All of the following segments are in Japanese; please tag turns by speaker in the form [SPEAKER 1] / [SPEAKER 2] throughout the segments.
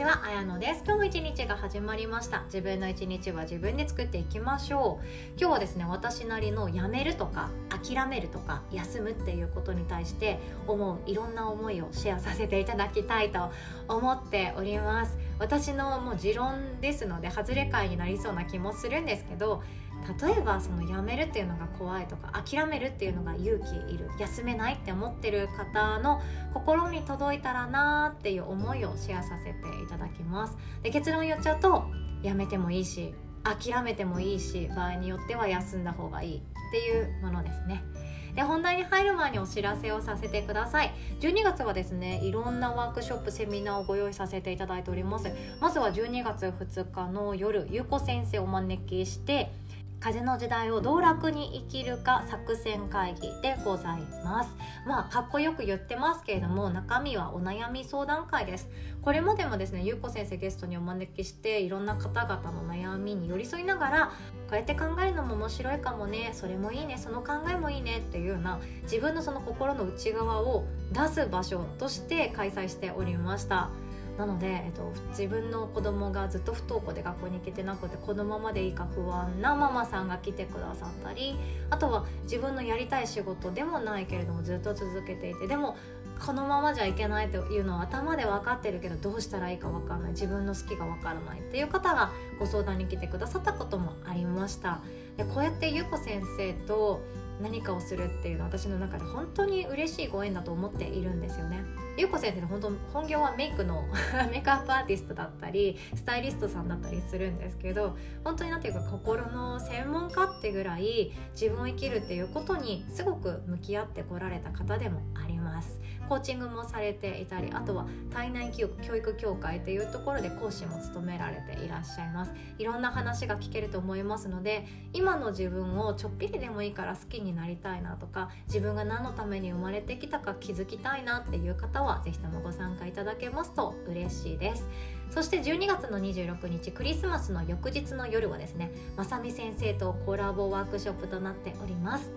[SPEAKER 1] ちは、あやのです。今日も一日が始まりました。自分の一日は自分で作っていきましょう。今日はですね私なりのやめるとか諦めるとか休むっていうことに対して思ういろんな思いをシェアさせていただきたいと思っております。私のもう持論ですので外れ会になりそうな気もするんですけど例えばそのやめるっていうのが怖いとか諦めるっていうのが勇気いる休めないって思ってる方の心に届いたらなーっていう思いをシェアさせていただきます。で結論言っちゃうとやめてもいいし諦めてもいいし場合によっては休んだ方がいいっていうものですね。で本題に入る前にお知らせをさせてください。12月はですねいろんなワークショップセミナーをご用意させていただいております。まずは12月2日の夜ゆうこ先生をお招きして風の時代を道楽に生きるか作戦会議でございます。まあかっこよく言ってますけれども中身はお悩み相談会です。これまでもですねゆうこ先生ゲストにお招きしていろんな方々の悩みに寄り添いながらこうやって考えるのも面白いかもねそれもいいねその考えもいいねっていうような自分のその心の内側を出す場所として開催しておりました。なので、えっと、自分の子供がずっと不登校で学校に行けてなくてこのままでいいか不安なママさんが来てくださったりあとは自分のやりたい仕事でもないけれどもずっと続けていてでもこのままじゃいけないというのは頭で分かってるけどどうしたらいいか分かんない自分の好きが分からないっていう方がご相談に来てくださったこともありましたでこうやってゆうこ先生と何かをするっていうのは私の中で本当に嬉しいご縁だと思っているんですよね。ゆうこ先生の本当本業はメイクの メイクアップアーティストだったりスタイリストさんだったりするんですけど本当に何ていうか心の専門家ってぐらい自分を生きるっていうことにすごく向き合ってこられた方でもあります。ます。コーチングもされていたりあとは体内記憶教育協会っていうところで講師も務められていらっしゃいます。いろんな話が聞けると思いますので今の自分をちょっぴりでもいいから好きになりたいなとか自分が何のために生まれてきたか気づきたいなっていう方は是非ともご参加いただけますと嬉しいです。そして12月の26日クリスマスの翌日の夜はですねまさみ先生とコラボワークショップとなっております。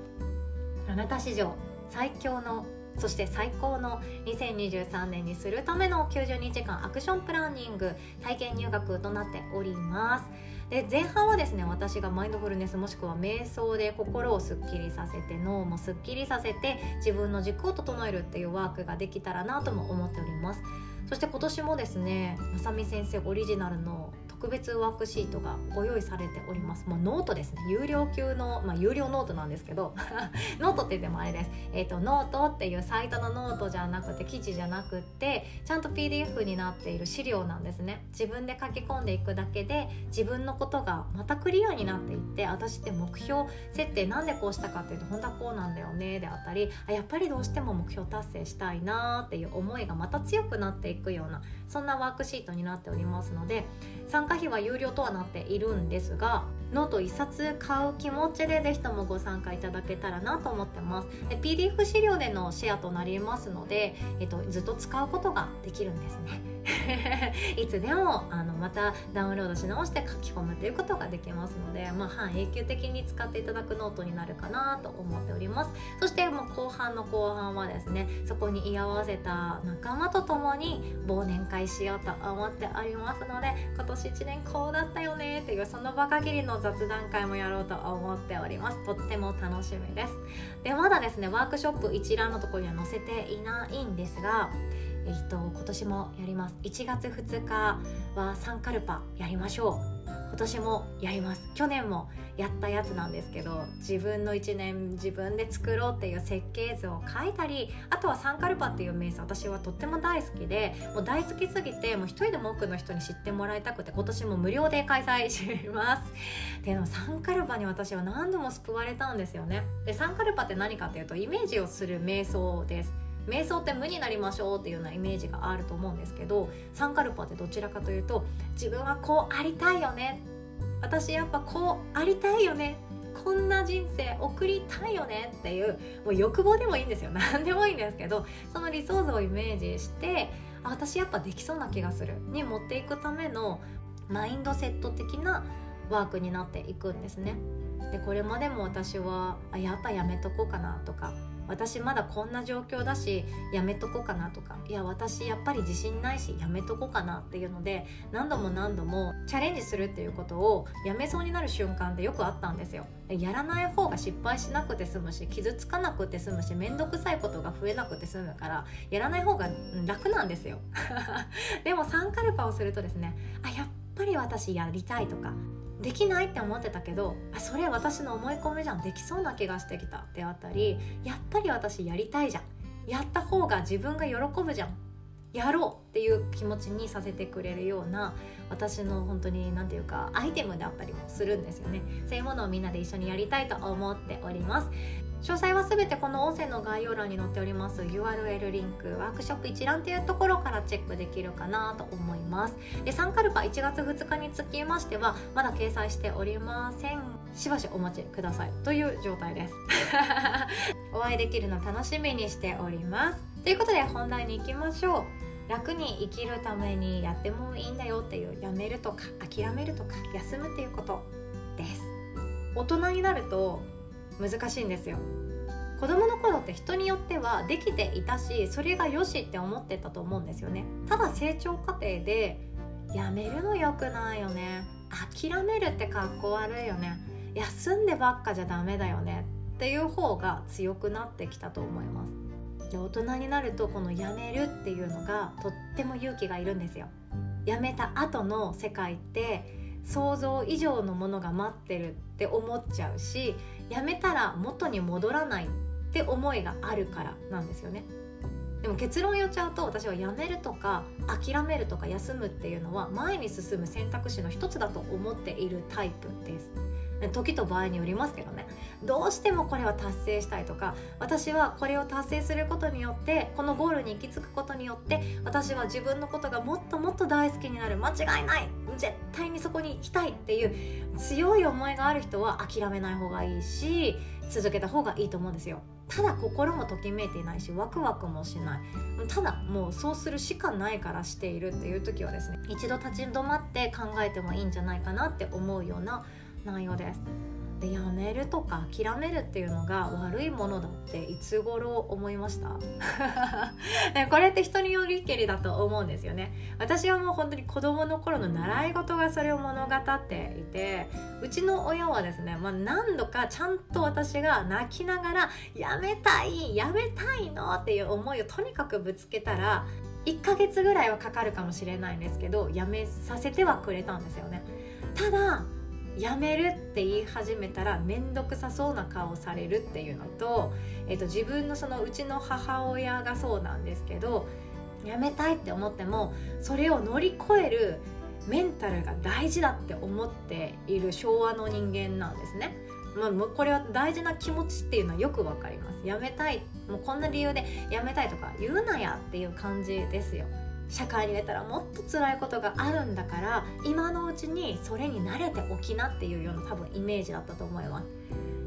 [SPEAKER 1] あなた史上最強のそして最高の2023年にするための92時間アクションプランニング体験入学となっております。で前半はですね私がマインドフルネスもしくは瞑想で心をすっきりさせて脳もすっきりさせて自分の軸を整えるっていうワークができたらなとも思っております。そして今年もですねまさみ先生オリジナルの特別ワークシートがご用意されております。もうノートですね。有料級の、まあ、有料ノートなんですけど ノートって言ってもあれです、えーと、ノートっていうサイトのノートじゃなくて記事じゃなくてちゃんと PDF になっている資料なんですね。自分で書き込んでいくだけで自分のことがまたクリアになっていって私って目標設定なんでこうしたかっていうと本当はこうなんだよね。であったりあやっぱりどうしても目標達成したいなっていう思いがまた強くなっていくようなそんなワークシートになっておりますので参加費は有料とはなっているんですがノート1冊買う気持ちでぜひともご参加いただけたらなと思ってます。で PDF 資料でのシェアとなりますので、えっと、ずっと使うことができるんですね。いつでもあのまたダウンロードし直して書き込むということができますので、まあ、半永久的に使っていただくノートになるかなと思っております。そしてもう後半の後半はですねそこに居合わせた仲間と共に忘年会しようと思っておりますので今年1年こうだったよねっていうその場限りの雑談会もやろうと思っております。とっても楽しみです。でまだですねワークショップ一覧のところには載せていないんですがえっと、今年もやります。1月2日はサンカルパやりましょう。今年もやります。去年もやったやつなんですけど自分の1年自分で作ろうっていう設計図を書いたりあとはサンカルパっていう瞑想私はとっても大好きでもう大好きすぎてもう一人でも多くの人に知ってもらいたくて今年も無料で開催します。っていうのサンカルパに私は何度も救われたんですよね。でサンカルパって何かっていうとイメージをする瞑想です。瞑想って無になりましょうっていうようなイメージがあると思うんですけどサンカルパってどちらかというと自分はこうありたいよね。私やっぱこうありたいよね。こんな人生送りたいよね。っていうもう欲望でもいいんですよ。何でもいいんですけどその理想像をイメージして私やっぱできそうな気がする。に持っていくためのマインドセット的なワークになっていくんですね。でこれまでも私はあやっぱやめとこうかなとか私まだこんな状況だしやめとこうかなとかいや私やっぱり自信ないしやめとこうかなっていうので何度も何度もチャレンジするっていうことをやめそうになる瞬間ってよくあったんですよ。やらない方が失敗しなくて済むし傷つかなくて済むし面倒くさいことが増えなくて済むからやらない方が楽なんですよ。でもサンカルパをするとですねあやっぱり私やりたいとかできないって思ってたけどあそれ私の思い込みじゃんできそうな気がしてきたであったりやっぱり私やりたいじゃん。やった方が自分が喜ぶじゃん。やろうっていう気持ちにさせてくれるような私の本当に何て言うかアイテムであったりもするんですよね。そういうものをみんなで一緒にやりたいと思っております。詳細はすべてこの音声の概要欄に載っております。URL リンクワークショップ一覧というところからチェックできるかなと思います。でサンカルパ1月2日につきましてはまだ掲載しておりません。しばしお待ちくださいという状態です。お会いできるの楽しみにしております。ということで本題に行きましょう。楽に生きるためにやってもいいんだよっていうやめるとか諦めるとか休むっていうことです。大人になると難しいんですよ。子供の頃って人によってはできていたしそれがよしって思ってたと思うんですよね。ただ成長過程でやめるの良くないよね。諦めるってかっこ悪いよね。休んでばっかじゃダメだよね。っていう方が強くなってきたと思います。で大人になるとこのやめるっていうのがとっても勇気がいるんですよ。やめた後の世界って想像以上のものが待ってるって思っちゃうしやめたら元に戻らないって思いがあるからなんですよね。でも結論を言っちゃうと私はやめるとか諦めるとか休むっていうのは前に進む選択肢の一つだと思っているタイプです。時と場合によりますけどね。どうしてもこれは達成したいとか私はこれを達成することによってこのゴールに行き着くことによって私は自分のことがもっともっと大好きになる。間違いない。絶対にそこに行きたいっていう強い思いがある人は諦めない方がいいし続けた方がいいと思うんですよ。ただ心もときめいていないしワクワクもしない。ただもうそうするしかないからしているっていう時はですね一度立ち止まって考えてもいいんじゃないかなって思うような内容です。でやめるとか諦めるっていうのが悪いものだっていつ頃思いました？これって人によりけりだと思うんですよね私はもう本当に子供の頃の習い事がそれを物語っていてうちの親はですね、まあ、何度かちゃんと私が泣きながら「やめたいやめたいの?」っていう思いをとにかくぶつけたら1ヶ月ぐらいはかかるかもしれないんですけどやめさせてはくれたんですよねただやめるって言い始めたら面倒くさそうな顔されるっていうのと,、えーと、自分のそのうちの母親がそうなんですけどやめたいって思ってもそれを乗り越えるメンタルが大事だって思っている昭和の人間なんですね。まあ、これは大事な気持ちっていうのはよくわかります。やめたいもうこんな理由でやめたいとか言うなやっていう感じですよ。社会に出たらもっと辛いことがあるんだから今のうちにそれに慣れておきなっていうような多分イメージだったと思います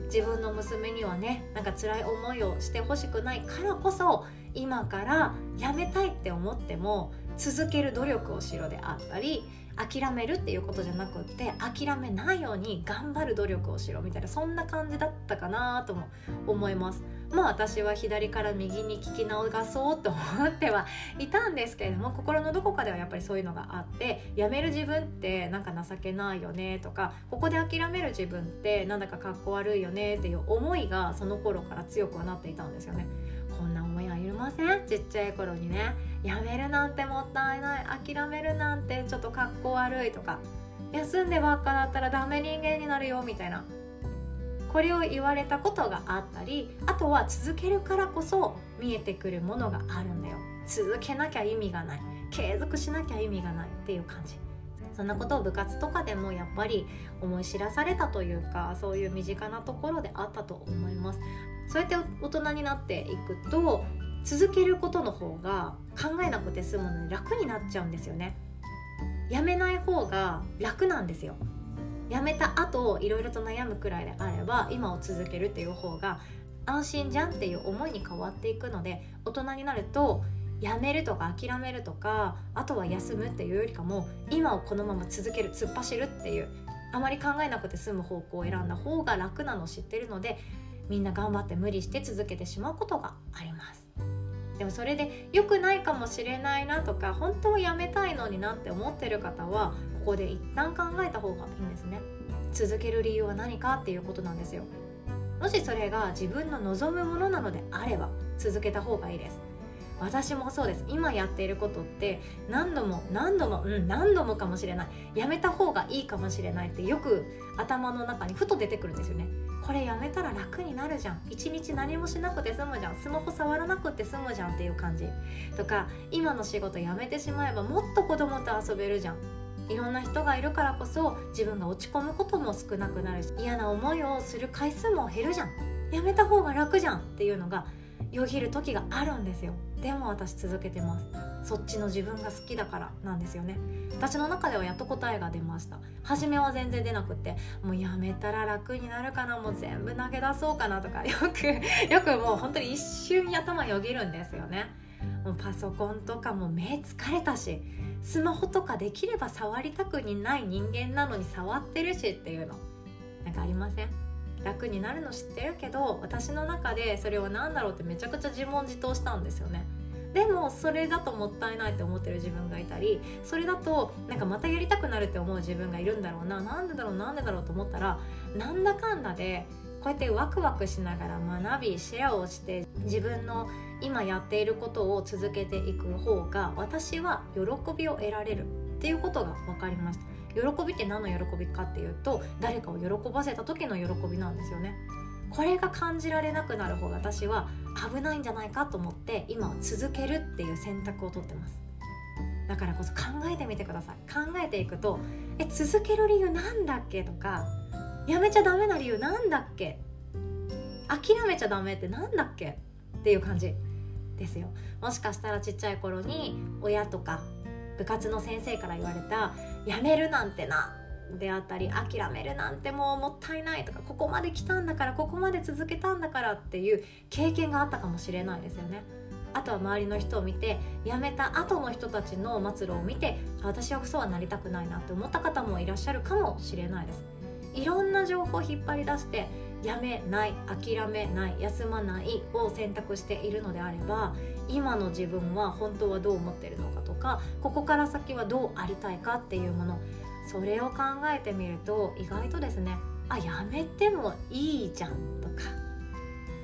[SPEAKER 1] 自分の娘にはねなんか辛い思いをしてほしくないからこそ今からやめたいって思っても続ける努力をしろであったり諦めるっていうことじゃなくって諦めないように頑張る努力をしろみたいなそんな感じだったかなとも思います。まあ私は左から右に聞き直そうと思ってはいたんですけれども心のどこかではやっぱりそういうのがあってやめる自分ってなんか情けないよねとかここで諦める自分ってなんだかかっこ悪いよねっていう思いがその頃から強くはなっていたんですよね。こんな思いはいりません。ちっちゃい頃にねやめるなんてもったいない諦めるなんてちょっとかっこ悪いとか休んでばっかだったらダメ人間になるよみたいな。これを言われたことがあったりあとは続けるからこそ見えてくるものがあるんだよ。続けなきゃ意味がない。継続しなきゃ意味がないっていう感じ。そんなことを部活とかでもやっぱり思い知らされたというかそういう身近なところであったと思います。そうやって大人になっていくと続けることの方が考えなくて済むので楽になっちゃうんですよね。やめない方が楽なんですよ。やめた後いろいろと悩むくらいであれば今を続けるっていう方が安心じゃんっていう思いに変わっていくので大人になるとやめるとか諦めるとかあとは休むっていうよりかも今をこのまま続ける突っ走るっていうあまり考えなくて済む方向を選んだ方が楽なのを知ってるのでみんな頑張って無理して続けてしまうことがあります。でもそれで良くないかもしれないなとか本当はやめたいのになって思ってる方はここで一旦考えた方がいいんですね。続ける理由は何かっていうことなんですよ。もしそれが自分の望むものなのであれば続けた方がいいです。私もそうです。今やっていることって何度も何度もうん何度もかもしれない。やめた方がいいかもしれないってよく頭の中にふと出てくるんですよね。これやめたら楽になるじゃん。一日何もしなくて済むじゃん。スマホ触らなくて済むじゃんっていう感じ。とか今の仕事辞めてしまえばもっと子供と遊べるじゃん。いろんな人がいるからこそ自分が落ち込むことも少なくなるし嫌な思いをする回数も減るじゃん。やめた方が楽じゃんっていうのがよぎる時があるんですよ。でも私続けてます。そっちの自分が好きだからなんですよね。私の中ではやっと答えが出ました。初めは全然出なくってもうやめたら楽になるかなもう全部投げ出そうかなとかよくよくもう本当に一瞬頭よぎるんですよね。もうパソコンとかも目疲れたしスマホとかできれば触りたくにない人間なのに触ってるしっていうの。なんかありません？楽になるの知ってるけど私の中でそれは何だろうってめちゃくちゃ自問自答したんですよね。でもそれだともったいないって思ってる自分がいたりそれだとなんかまたやりたくなるって思う自分がいるんだろうな。なんでだろう？なんでだろうと思ったらなんだかんだでこうやってワクワクしながら学びシェアをして自分の今やっていることを続けていく方が私は喜びを得られるっていうことが分かりました。喜びって何の喜びかっていうと誰かを喜ばせた時の喜びなんですよね。これが感じられなくなる方が私は危ないんじゃないかと思って今は続けるっていう選択をとってます。だからこそ考えてみてください。考えていくとえ続ける理由なんだっけとかやめちゃダメな理由なんだっけ諦めちゃダメってなんだっけっていう感じ。ですよもしかしたらちっちゃい頃に親とか部活の先生から言われた「やめるなんてな」であったり諦めるなんてもうもったいないとかここまで来たんだからここまで続けたんだからっていう経験があったかもしれないですよね。あとは周りの人を見て辞めた後の人たちの末路を見て私はそうはなりたくないなって思った方もいらっしゃるかもしれないです。いろんな情報を引っ張り出してやめない諦めない休まないを選択しているのであれば今の自分は本当はどう思ってるのかとかここから先はどうありたいかっていうものそれを考えてみると意外とですねあやめてもいいじゃんとか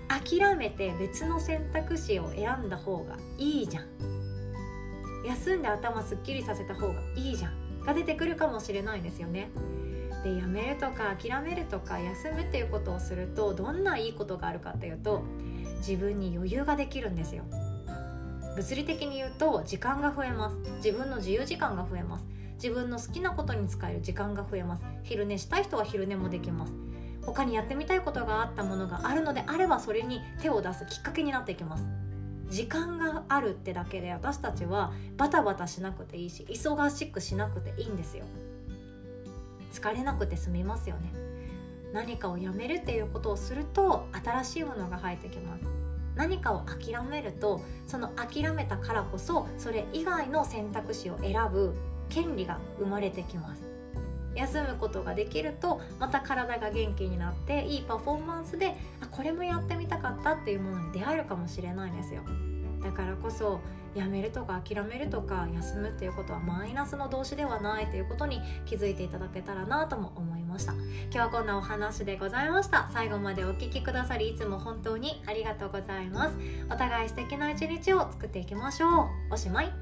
[SPEAKER 1] 諦めて別の選択肢を選んだ方がいいじゃん。休んで頭すっきりさせた方がいいじゃんが出てくるかもしれないですよね。でやめるとか諦めるとか休むっていうことをするとどんないいことがあるかっていうと自分に余裕ができるんですよ。物理的に言うと時間が増えます。自分の自由時間が増えます。自分の好きなことに使える時間が増えます。昼寝したい人は昼寝もできます。他にやってみたいことがあったものがあるのであればそれに手を出すきっかけになっていきます。時間があるってだけで私たちはバタバタしなくていいし忙しくしなくていいんですよ。疲れなくて済みますよね。何かをやめるっていうことをすると新しいものが入ってきます。何かを諦めるとその諦めたからこそそれ以外の選択肢を選ぶ権利が生まれてきます。休むことができるとまた体が元気になっていいパフォーマンスであこれもやってみたかったっていうものに出会えるかもしれないんですよ。だからこそやめるとか諦めるとか休むっていうことはマイナスの動詞ではないということに気づいていただけたらなとも思いました。今日はこんなお話でございました。最後までお聴きくださりいつも本当にありがとうございます。お互い素敵な一日を作っていきましょう。おしまい。